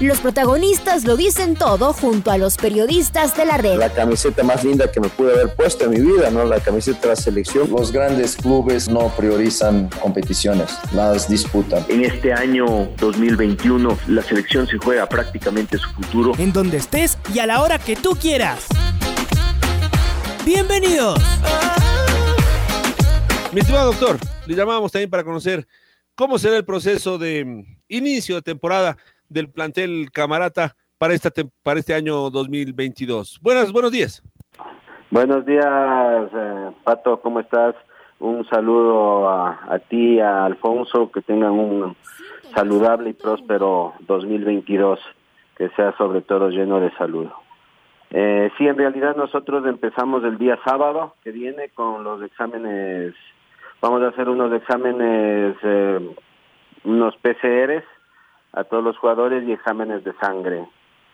Los protagonistas lo dicen todo junto a los periodistas de la red. La camiseta más linda que me pude haber puesto en mi vida, ¿no? La camiseta de la selección. Los grandes clubes no priorizan competiciones, las disputan. En este año 2021 la selección se juega prácticamente su futuro. En donde estés y a la hora que tú quieras. Bienvenidos. Mi estimado doctor, le llamamos también para conocer cómo será el proceso de inicio de temporada del plantel Camarata para, esta, para este año 2022. Buenas, buenos días. Buenos días, eh, Pato, ¿cómo estás? Un saludo a, a ti, a Alfonso, que tengan un saludable y próspero 2022, que sea sobre todo lleno de salud. Eh, sí, en realidad nosotros empezamos el día sábado que viene con los exámenes, vamos a hacer unos exámenes, eh, unos PCRs a todos los jugadores y exámenes de sangre.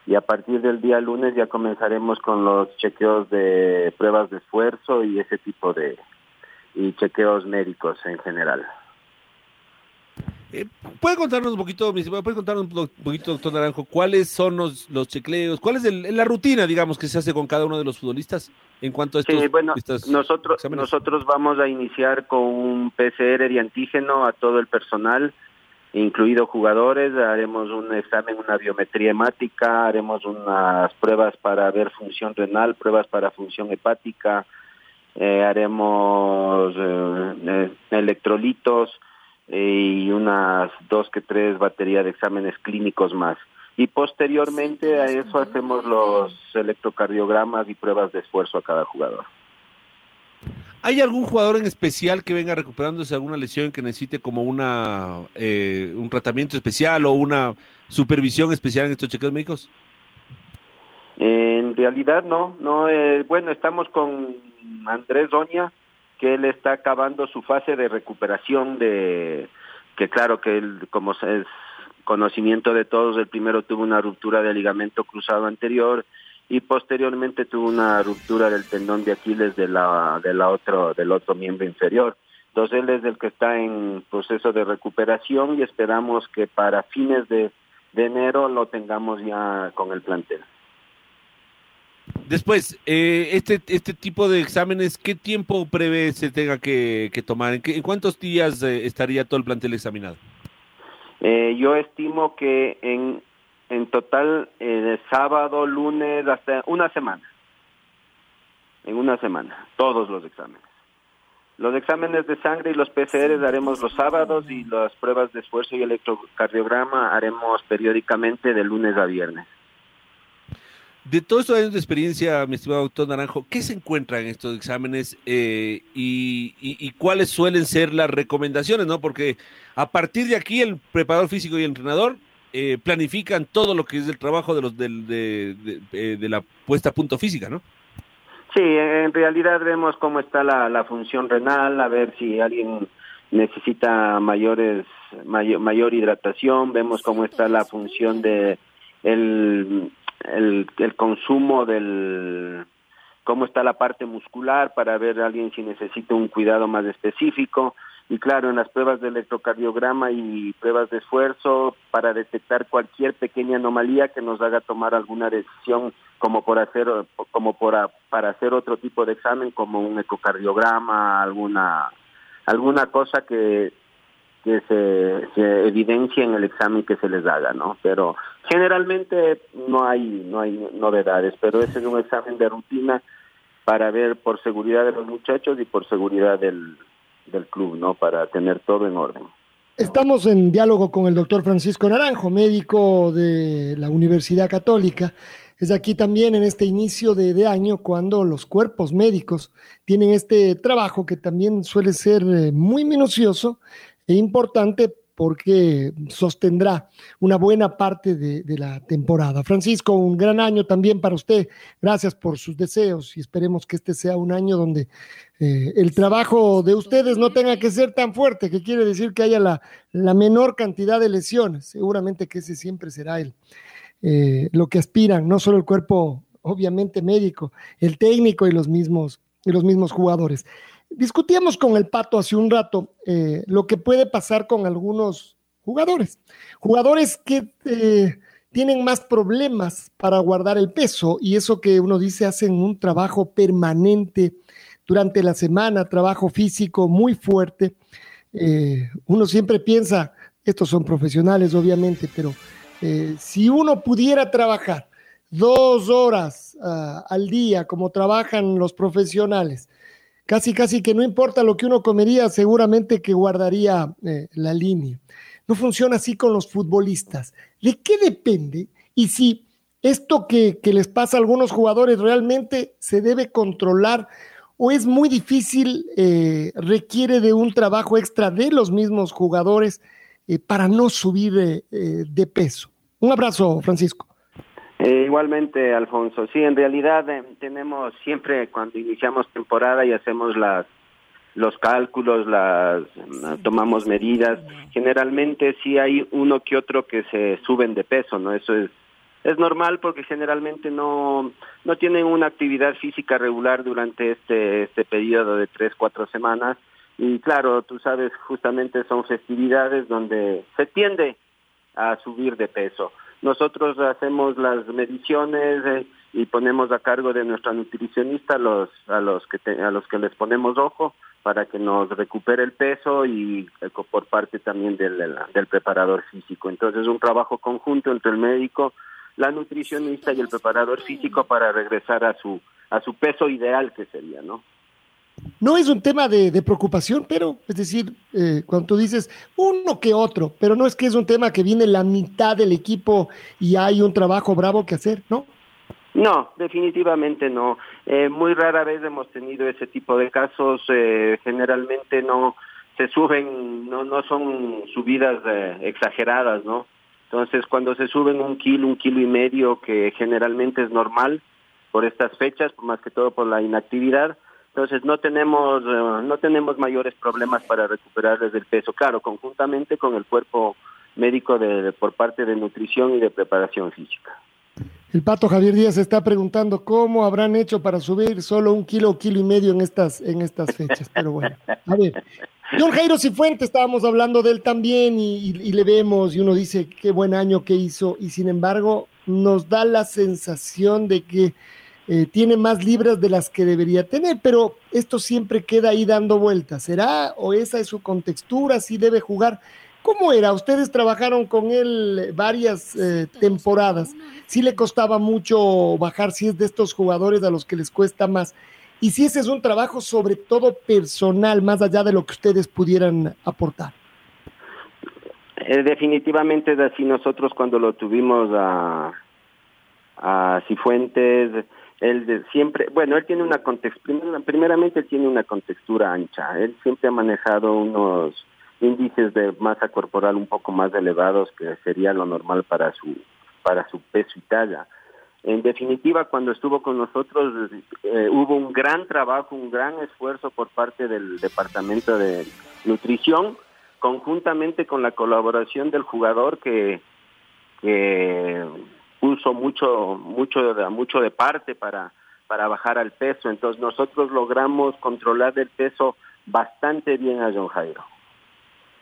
Y a partir del día lunes ya comenzaremos con los chequeos de pruebas de esfuerzo y ese tipo de y chequeos médicos en general. Eh, ¿Puede contarnos un poquito, puede contarnos un poquito, doctor Naranjo, cuáles son los, los chequeos, cuál es la rutina, digamos, que se hace con cada uno de los futbolistas en cuanto a estos? Sí, bueno, nosotros, nosotros vamos a iniciar con un PCR de antígeno a todo el personal incluido jugadores, haremos un examen, una biometría hemática, haremos unas pruebas para ver función renal, pruebas para función hepática, eh, haremos eh, eh, electrolitos y unas dos que tres baterías de exámenes clínicos más. Y posteriormente a eso hacemos los electrocardiogramas y pruebas de esfuerzo a cada jugador. ¿Hay algún jugador en especial que venga recuperándose alguna lesión que necesite como una eh, un tratamiento especial o una supervisión especial en estos chequeos médicos? En realidad no, no. Eh, bueno, estamos con Andrés Doña, que él está acabando su fase de recuperación de que claro que él como es conocimiento de todos, el primero tuvo una ruptura de ligamento cruzado anterior y posteriormente tuvo una ruptura del tendón de Aquiles de la, de la otro, del otro miembro inferior. Entonces él es el que está en proceso de recuperación y esperamos que para fines de, enero lo tengamos ya con el plantel. Después, eh, este, este tipo de exámenes, ¿qué tiempo prevé se tenga que, tomar? ¿En, ¿En, cuántos días eh, estaría todo el plantel examinado? Eh, yo estimo que en en total eh, de sábado, lunes, hasta una semana. En una semana, todos los exámenes. Los exámenes de sangre y los PCR haremos los sábados y las pruebas de esfuerzo y electrocardiograma haremos periódicamente de lunes a viernes. De todos estos años de experiencia, mi estimado doctor Naranjo, ¿qué se encuentra en estos exámenes eh, y, y, cuáles suelen ser las recomendaciones? no Porque a partir de aquí el preparador físico y el entrenador eh, planifican todo lo que es el trabajo de los de, eh, de, la puesta a punto física, ¿no? Sí, en realidad vemos cómo está la, la función renal, a ver si alguien necesita mayores mayor, mayor hidratación, vemos cómo está la función de el, el, el consumo del cómo está la parte muscular para ver a alguien si necesita un cuidado más específico y claro, en las pruebas de electrocardiograma y pruebas de esfuerzo para detectar cualquier pequeña anomalía que nos haga tomar alguna decisión como por hacer como por para hacer otro tipo de examen como un ecocardiograma, alguna alguna cosa que que se, se evidencie en el examen que se les haga, ¿no? Pero generalmente no hay no hay novedades, pero ese es un examen de rutina para ver por seguridad de los muchachos y por seguridad del del club, ¿no? Para tener todo en orden. Estamos en diálogo con el doctor Francisco Naranjo, médico de la Universidad Católica. Es aquí también en este inicio de, año cuando los cuerpos médicos tienen este trabajo que también suele ser eh, muy minucioso e importante porque sostendrá una buena parte de, la temporada. Francisco, un gran año también para usted. Gracias por sus deseos y esperemos que este sea un año donde eh, el trabajo de ustedes no tenga que ser tan fuerte, que quiere decir que haya la, la menor cantidad de lesiones. Seguramente que ese siempre será el, eh, lo que aspiran, no solo el cuerpo, obviamente médico, el técnico y los mismos, y los mismos jugadores. Discutíamos con el Pato hace un rato eh, lo que puede pasar con algunos jugadores. Jugadores que eh, tienen más problemas para guardar el peso y eso que uno dice hacen un trabajo permanente durante la semana, trabajo físico muy fuerte. Eh, uno siempre piensa, estos son profesionales obviamente, pero si uno pudiera trabajar dos horas uh, al día como trabajan los profesionales, casi, casi que no importa lo que uno comería, seguramente que guardaría eh, la línea. No funciona así con los futbolistas. ¿De qué depende? Y si esto que, que les pasa a algunos jugadores realmente se debe controlar o es muy difícil, eh, requiere de un trabajo extra de los mismos jugadores eh, para no subir de peso. Un abrazo, Francisco. Eh, igualmente, Alfonso. Sí, en realidad eh, tenemos siempre cuando iniciamos temporada y hacemos las los cálculos, las tomamos medidas. Generalmente sí hay uno que otro que se suben de peso, ¿no? Eso es es normal porque generalmente no no tienen una actividad física regular durante este este periodo de tres cuatro semanas y claro, tú sabes, justamente son festividades donde se tiende a subir de peso. Nosotros hacemos las mediciones eh, y ponemos a cargo de nuestra nutricionista los a los que a los que les ponemos ojo para que nos recupere el peso y eh, por parte también del, del, del preparador físico. Entonces es un trabajo conjunto entre el médico, la nutricionista y el preparador físico para regresar a su a su peso ideal que sería, ¿no? No es un tema de, preocupación, pero es decir, eh, cuando tú dices uno que otro, pero no es que es un tema que viene la mitad del equipo y hay un trabajo bravo que hacer, ¿no? No, definitivamente no. Eh, muy rara vez hemos tenido ese tipo de casos. Eh, generalmente no se suben, no no son subidas eh, exageradas, ¿no? Entonces, cuando se suben un kilo, un kilo y medio, que generalmente es normal por estas fechas, más que todo por la inactividad, entonces no tenemos uh, no tenemos mayores problemas para recuperarles el peso. Claro conjuntamente con el cuerpo médico de, por parte de nutrición y de preparación física. El pato Javier Díaz está preguntando cómo habrán hecho para subir solo un kilo kilo y medio en estas en estas fechas pero bueno. A ver John Jairo Cifuente estábamos hablando de él también y le vemos y uno dice qué buen año que hizo y sin embargo nos da la sensación de que eh, tiene más libras de las que debería tener, pero esto siempre queda ahí dando vueltas. ¿Será o esa es su contextura? ¿Si debe jugar? ¿Cómo era? Ustedes trabajaron con él varias eh, temporadas. ¿Sí le costaba mucho bajar? Si es de estos jugadores a los que les cuesta más. Y si ese es un trabajo sobre todo personal, más allá de lo que ustedes pudieran aportar. Eh, definitivamente es así. Nosotros cuando lo tuvimos a, a Cifuentes, él de siempre, bueno, él tiene una contextura, primeramente tiene una contextura ancha, él siempre ha manejado unos índices de masa corporal un poco más elevados que sería lo normal para su para su peso y talla. En definitiva, cuando estuvo con nosotros eh, hubo un gran trabajo, un gran esfuerzo por parte del departamento de nutrición, conjuntamente con la colaboración del jugador que que puso mucho mucho mucho de parte para para bajar al peso. Entonces nosotros logramos controlar el peso bastante bien a John Jairo.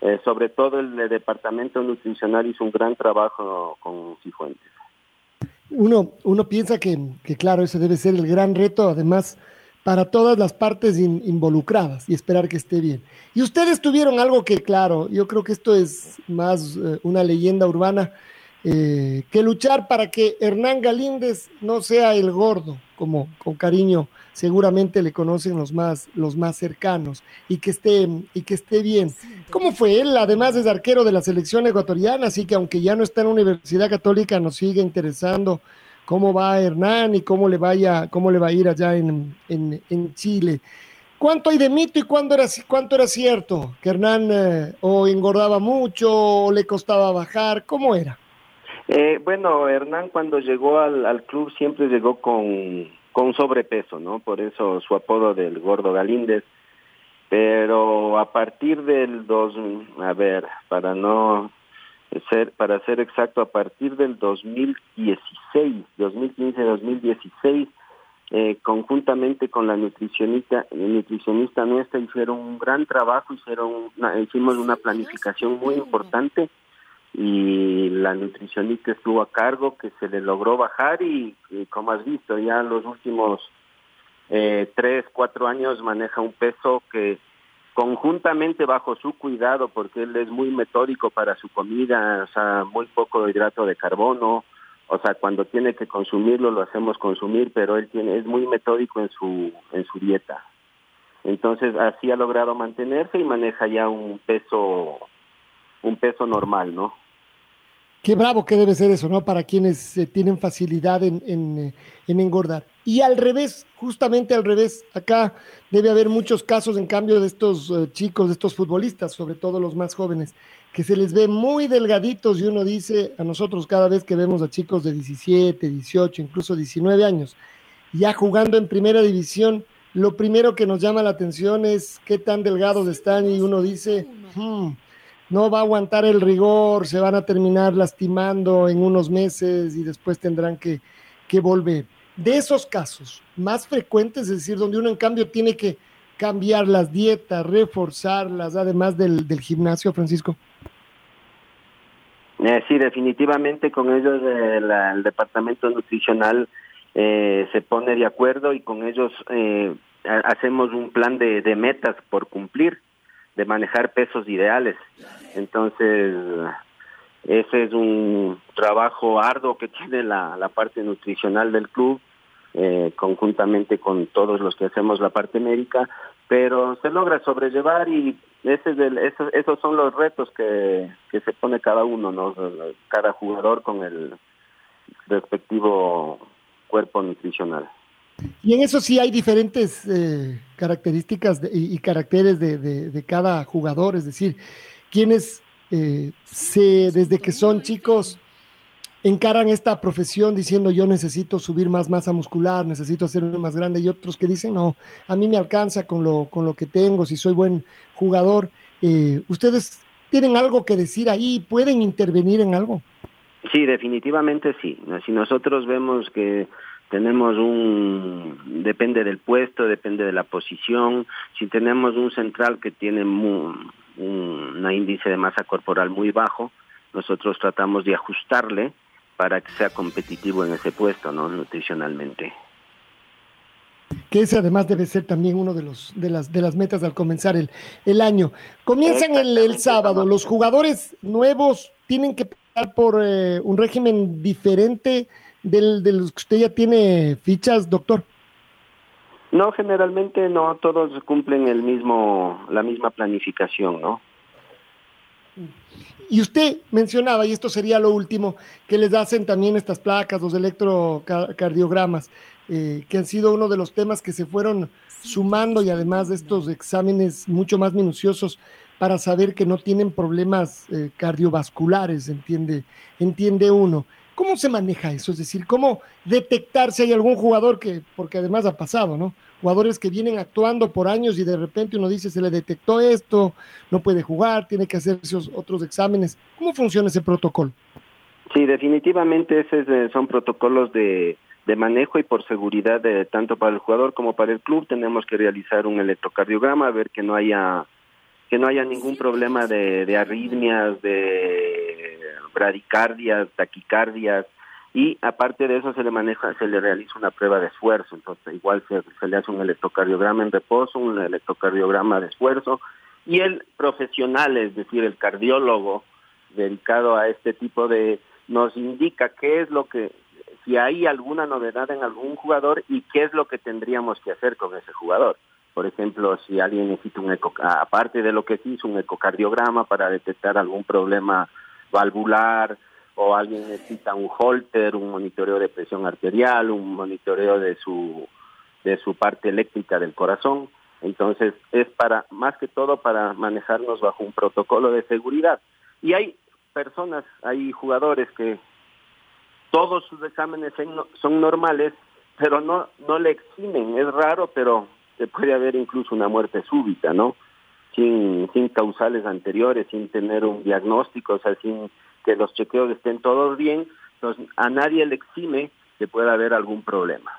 Eh, sobre todo el, departamento nutricional hizo un gran trabajo con Cifuentes. Uno uno piensa que, que claro ese debe ser el gran reto además para todas las partes in, involucradas y esperar que esté bien. Y ustedes tuvieron algo que, claro, yo creo que esto es más eh, una leyenda urbana, eh, que luchar para que Hernán Galíndez no sea el gordo, como con cariño seguramente le conocen los más, los más cercanos, y que esté, y que esté bien. ¿Cómo fue él? Además es arquero de la selección ecuatoriana, así que aunque ya no está en la Universidad Católica, nos sigue interesando cómo va Hernán y cómo le vaya, cómo le va a ir allá en, en, Chile. ¿Cuánto hay de mito y cuánto era, cuánto era cierto? ¿Que Hernán eh, o engordaba mucho o le costaba bajar? ¿Cómo era? Eh, bueno, Hernán cuando llegó al, al club siempre llegó con, con sobrepeso, ¿no? Por eso su apodo del gordo Galíndez. Pero a partir del dos, a ver, para no ser, para ser exacto, a partir del 2016, 2015-2016, eh, conjuntamente con la nutricionista, nutricionista nuestra hicieron un gran trabajo, hicieron hicimos una planificación muy importante y la nutricionista estuvo a cargo que se le logró bajar y, como has visto ya los últimos eh, tres, cuatro años maneja un peso que conjuntamente bajo su cuidado porque él es muy metódico para su comida, o sea, muy poco hidrato de carbono, o sea, cuando tiene que consumirlo lo hacemos consumir, pero él tiene es muy metódico en su en su dieta. Entonces, así ha logrado mantenerse y maneja ya un peso un peso normal, ¿no? Qué bravo que debe ser eso, ¿no? Para quienes eh, tienen facilidad en, en, eh, en, engordar. Y al revés, justamente al revés, acá debe haber muchos casos, en cambio, de estos uh, chicos, de estos futbolistas, sobre todo los más jóvenes, que se les ve muy delgaditos y uno dice a nosotros cada vez que vemos a chicos de 17, 18, incluso 19 años, ya jugando en primera división, lo primero que nos llama la atención es qué tan delgados están y uno dice, hmm, no va a aguantar el rigor, se van a terminar lastimando en unos meses y después tendrán que, que volver. De esos casos más frecuentes, es decir, donde uno en cambio tiene que cambiar las dietas, reforzarlas, además del, del gimnasio, Francisco. Eh, sí, definitivamente con ellos eh, la, el departamento nutricional eh, se pone de acuerdo y con ellos hacemos un plan de, de, metas por cumplir, de manejar pesos ideales. Entonces, ese es un trabajo arduo que tiene la, la parte nutricional del club, eh, conjuntamente con todos los que hacemos la parte médica, pero se logra sobrellevar y ese es el, esos, esos son los retos que, que se pone cada uno, ¿no? cada jugador con el respectivo cuerpo nutricional. Y en eso sí hay diferentes eh, características de, y, caracteres de, de, de, cada jugador, es decir, quienes eh, se, desde que son chicos encaran esta profesión diciendo yo necesito subir más masa muscular, necesito hacerme más grande y otros que dicen no, a mí me alcanza con lo, con lo que tengo, si soy buen jugador. Eh, ¿Ustedes tienen algo que decir ahí? ¿Pueden intervenir en algo? Sí, definitivamente sí. Si nosotros vemos que tenemos un, depende del puesto, depende de la posición, si tenemos un central que tiene muy, un, un índice de masa corporal muy bajo, nosotros tratamos de ajustarle para que sea competitivo en ese puesto, ¿no? Nutricionalmente. Que ese además debe ser también uno de los de las de las metas al comenzar el, el año. Comienzan el, el sábado. Los jugadores nuevos tienen que pasar por eh, un régimen diferente del de los que usted ya tiene fichas, doctor. No, generalmente no todos cumplen el mismo la misma planificación, ¿no? Y usted mencionaba, y esto sería lo último, que les hacen también estas placas, los electrocardiogramas, eh, que han sido uno de los temas que se fueron sumando y además de estos exámenes mucho más minuciosos para saber que no tienen problemas eh, cardiovasculares, entiende, entiende uno. ¿Cómo se maneja eso? Es decir, ¿cómo detectar si hay algún jugador que, porque además ha pasado, ¿no? Jugadores que vienen actuando por años y de repente uno dice, se le detectó esto, no puede jugar, tiene que hacer esos otros exámenes. ¿Cómo funciona ese protocolo? Sí, definitivamente esos son protocolos de, de manejo y por seguridad de tanto para el jugador como para el club tenemos que realizar un electrocardiograma, ver que no haya que no haya ningún problema de, arritmias, de bradicardias, taquicardias y aparte de eso se le maneja, se le realiza una prueba de esfuerzo, entonces igual se le hace un electrocardiograma en reposo, un electrocardiograma de esfuerzo y el profesional, es decir, el cardiólogo dedicado a este tipo de nos indica qué es lo que si hay alguna novedad en algún jugador y qué es lo que tendríamos que hacer con ese jugador. Por ejemplo, si alguien necesita un eco, aparte de lo que se hizo, un ecocardiograma para detectar algún problema valvular o alguien necesita un holter, un monitoreo de presión arterial, un monitoreo de su de su parte eléctrica del corazón. Entonces, es para, más que todo, para manejarnos bajo un protocolo de seguridad. Y hay personas, hay jugadores que todos sus exámenes son normales, pero no, no le eximen. Es raro, pero se puede haber incluso una muerte súbita, ¿no? Sin, sin causales anteriores, sin tener un diagnóstico, o sea, sin que los chequeos estén todos bien. Entonces, a nadie le exime que pueda haber algún problema.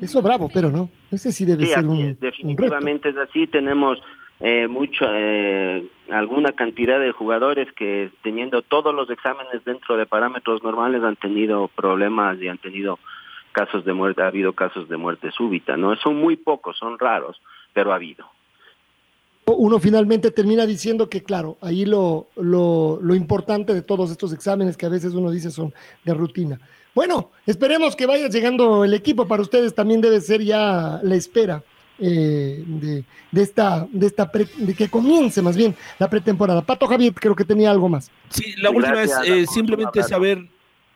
Eso bravo, pero no. Ese sí debe ser un. definitivamente es así. Tenemos eh, mucho, eh, alguna cantidad de jugadores que teniendo todos los exámenes dentro de parámetros normales han tenido problemas y han tenido casos de muerte, ha habido casos de muerte súbita, ¿no? Son muy pocos, son raros, pero ha habido. Uno finalmente termina diciendo que, claro, ahí lo, lo, lo importante de todos estos exámenes que a veces uno dice son de rutina. Bueno, esperemos que vaya llegando el equipo. Para ustedes también debe ser ya la espera eh, de, de, esta, de esta de que comience más bien la pretemporada. Pato Javier, creo que tenía algo más. Sí, la última es eh, simplemente saber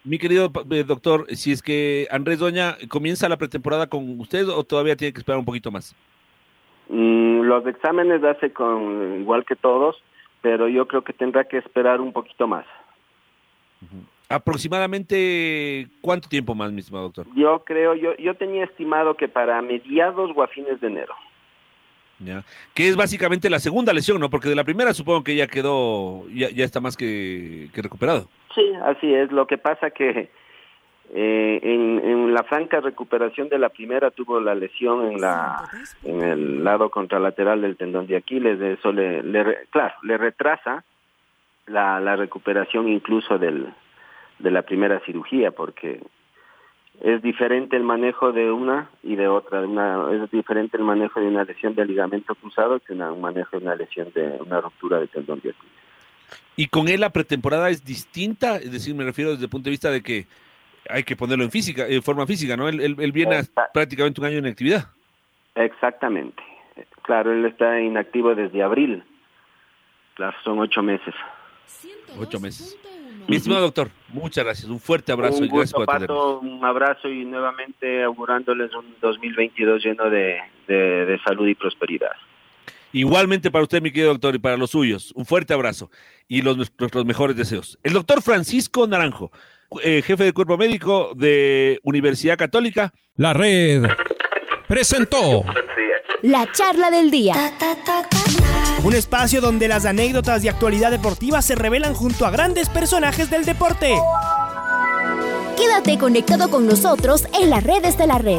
mi querido eh, doctor, si es que Andrés Doña comienza la pretemporada con usted o todavía tiene que esperar un poquito más. Mm, los exámenes hace con igual que todos, pero yo creo que tendrá que esperar un poquito más. Aproximadamente cuánto tiempo más, mi estimado doctor? Yo creo, yo, yo tenía estimado que para mediados o a fines de enero. Ya. Que es básicamente la segunda lesión, ¿no? Porque de la primera supongo que ya quedó, ya, ya está más que, que recuperado. Sí, así es. Lo que pasa que eh, en, en, la franca recuperación de la primera tuvo la lesión en la en el lado contralateral del tendón de Aquiles. Eso le, le claro, le retrasa la, la recuperación incluso del, de la primera cirugía porque es diferente el manejo de una y de otra. Una, es diferente el manejo de una lesión de ligamento cruzado que un manejo de una lesión de una ruptura de tendón de Aquiles. ¿Y con él la pretemporada es distinta? Es decir, me refiero desde el punto de vista de que hay que ponerlo en física, en forma física, ¿no? Él, él, viene prácticamente un año en actividad. Exactamente. Claro, él está inactivo desde abril. Claro, son ocho meses. Ocho meses. Mi estimado doctor, muchas gracias. Un fuerte abrazo un y gracias por Pato, Un abrazo y nuevamente augurándoles un 2022 lleno de, de, de salud y prosperidad. Igualmente para usted, mi querido doctor, y para los suyos. Un fuerte abrazo y los, nuestros mejores deseos. El doctor Francisco Naranjo, eh, jefe de cuerpo médico de Universidad Católica. La red presentó la charla del día. Un espacio donde las anécdotas de actualidad deportiva se revelan junto a grandes personajes del deporte. Quédate conectado con nosotros en las redes de la red.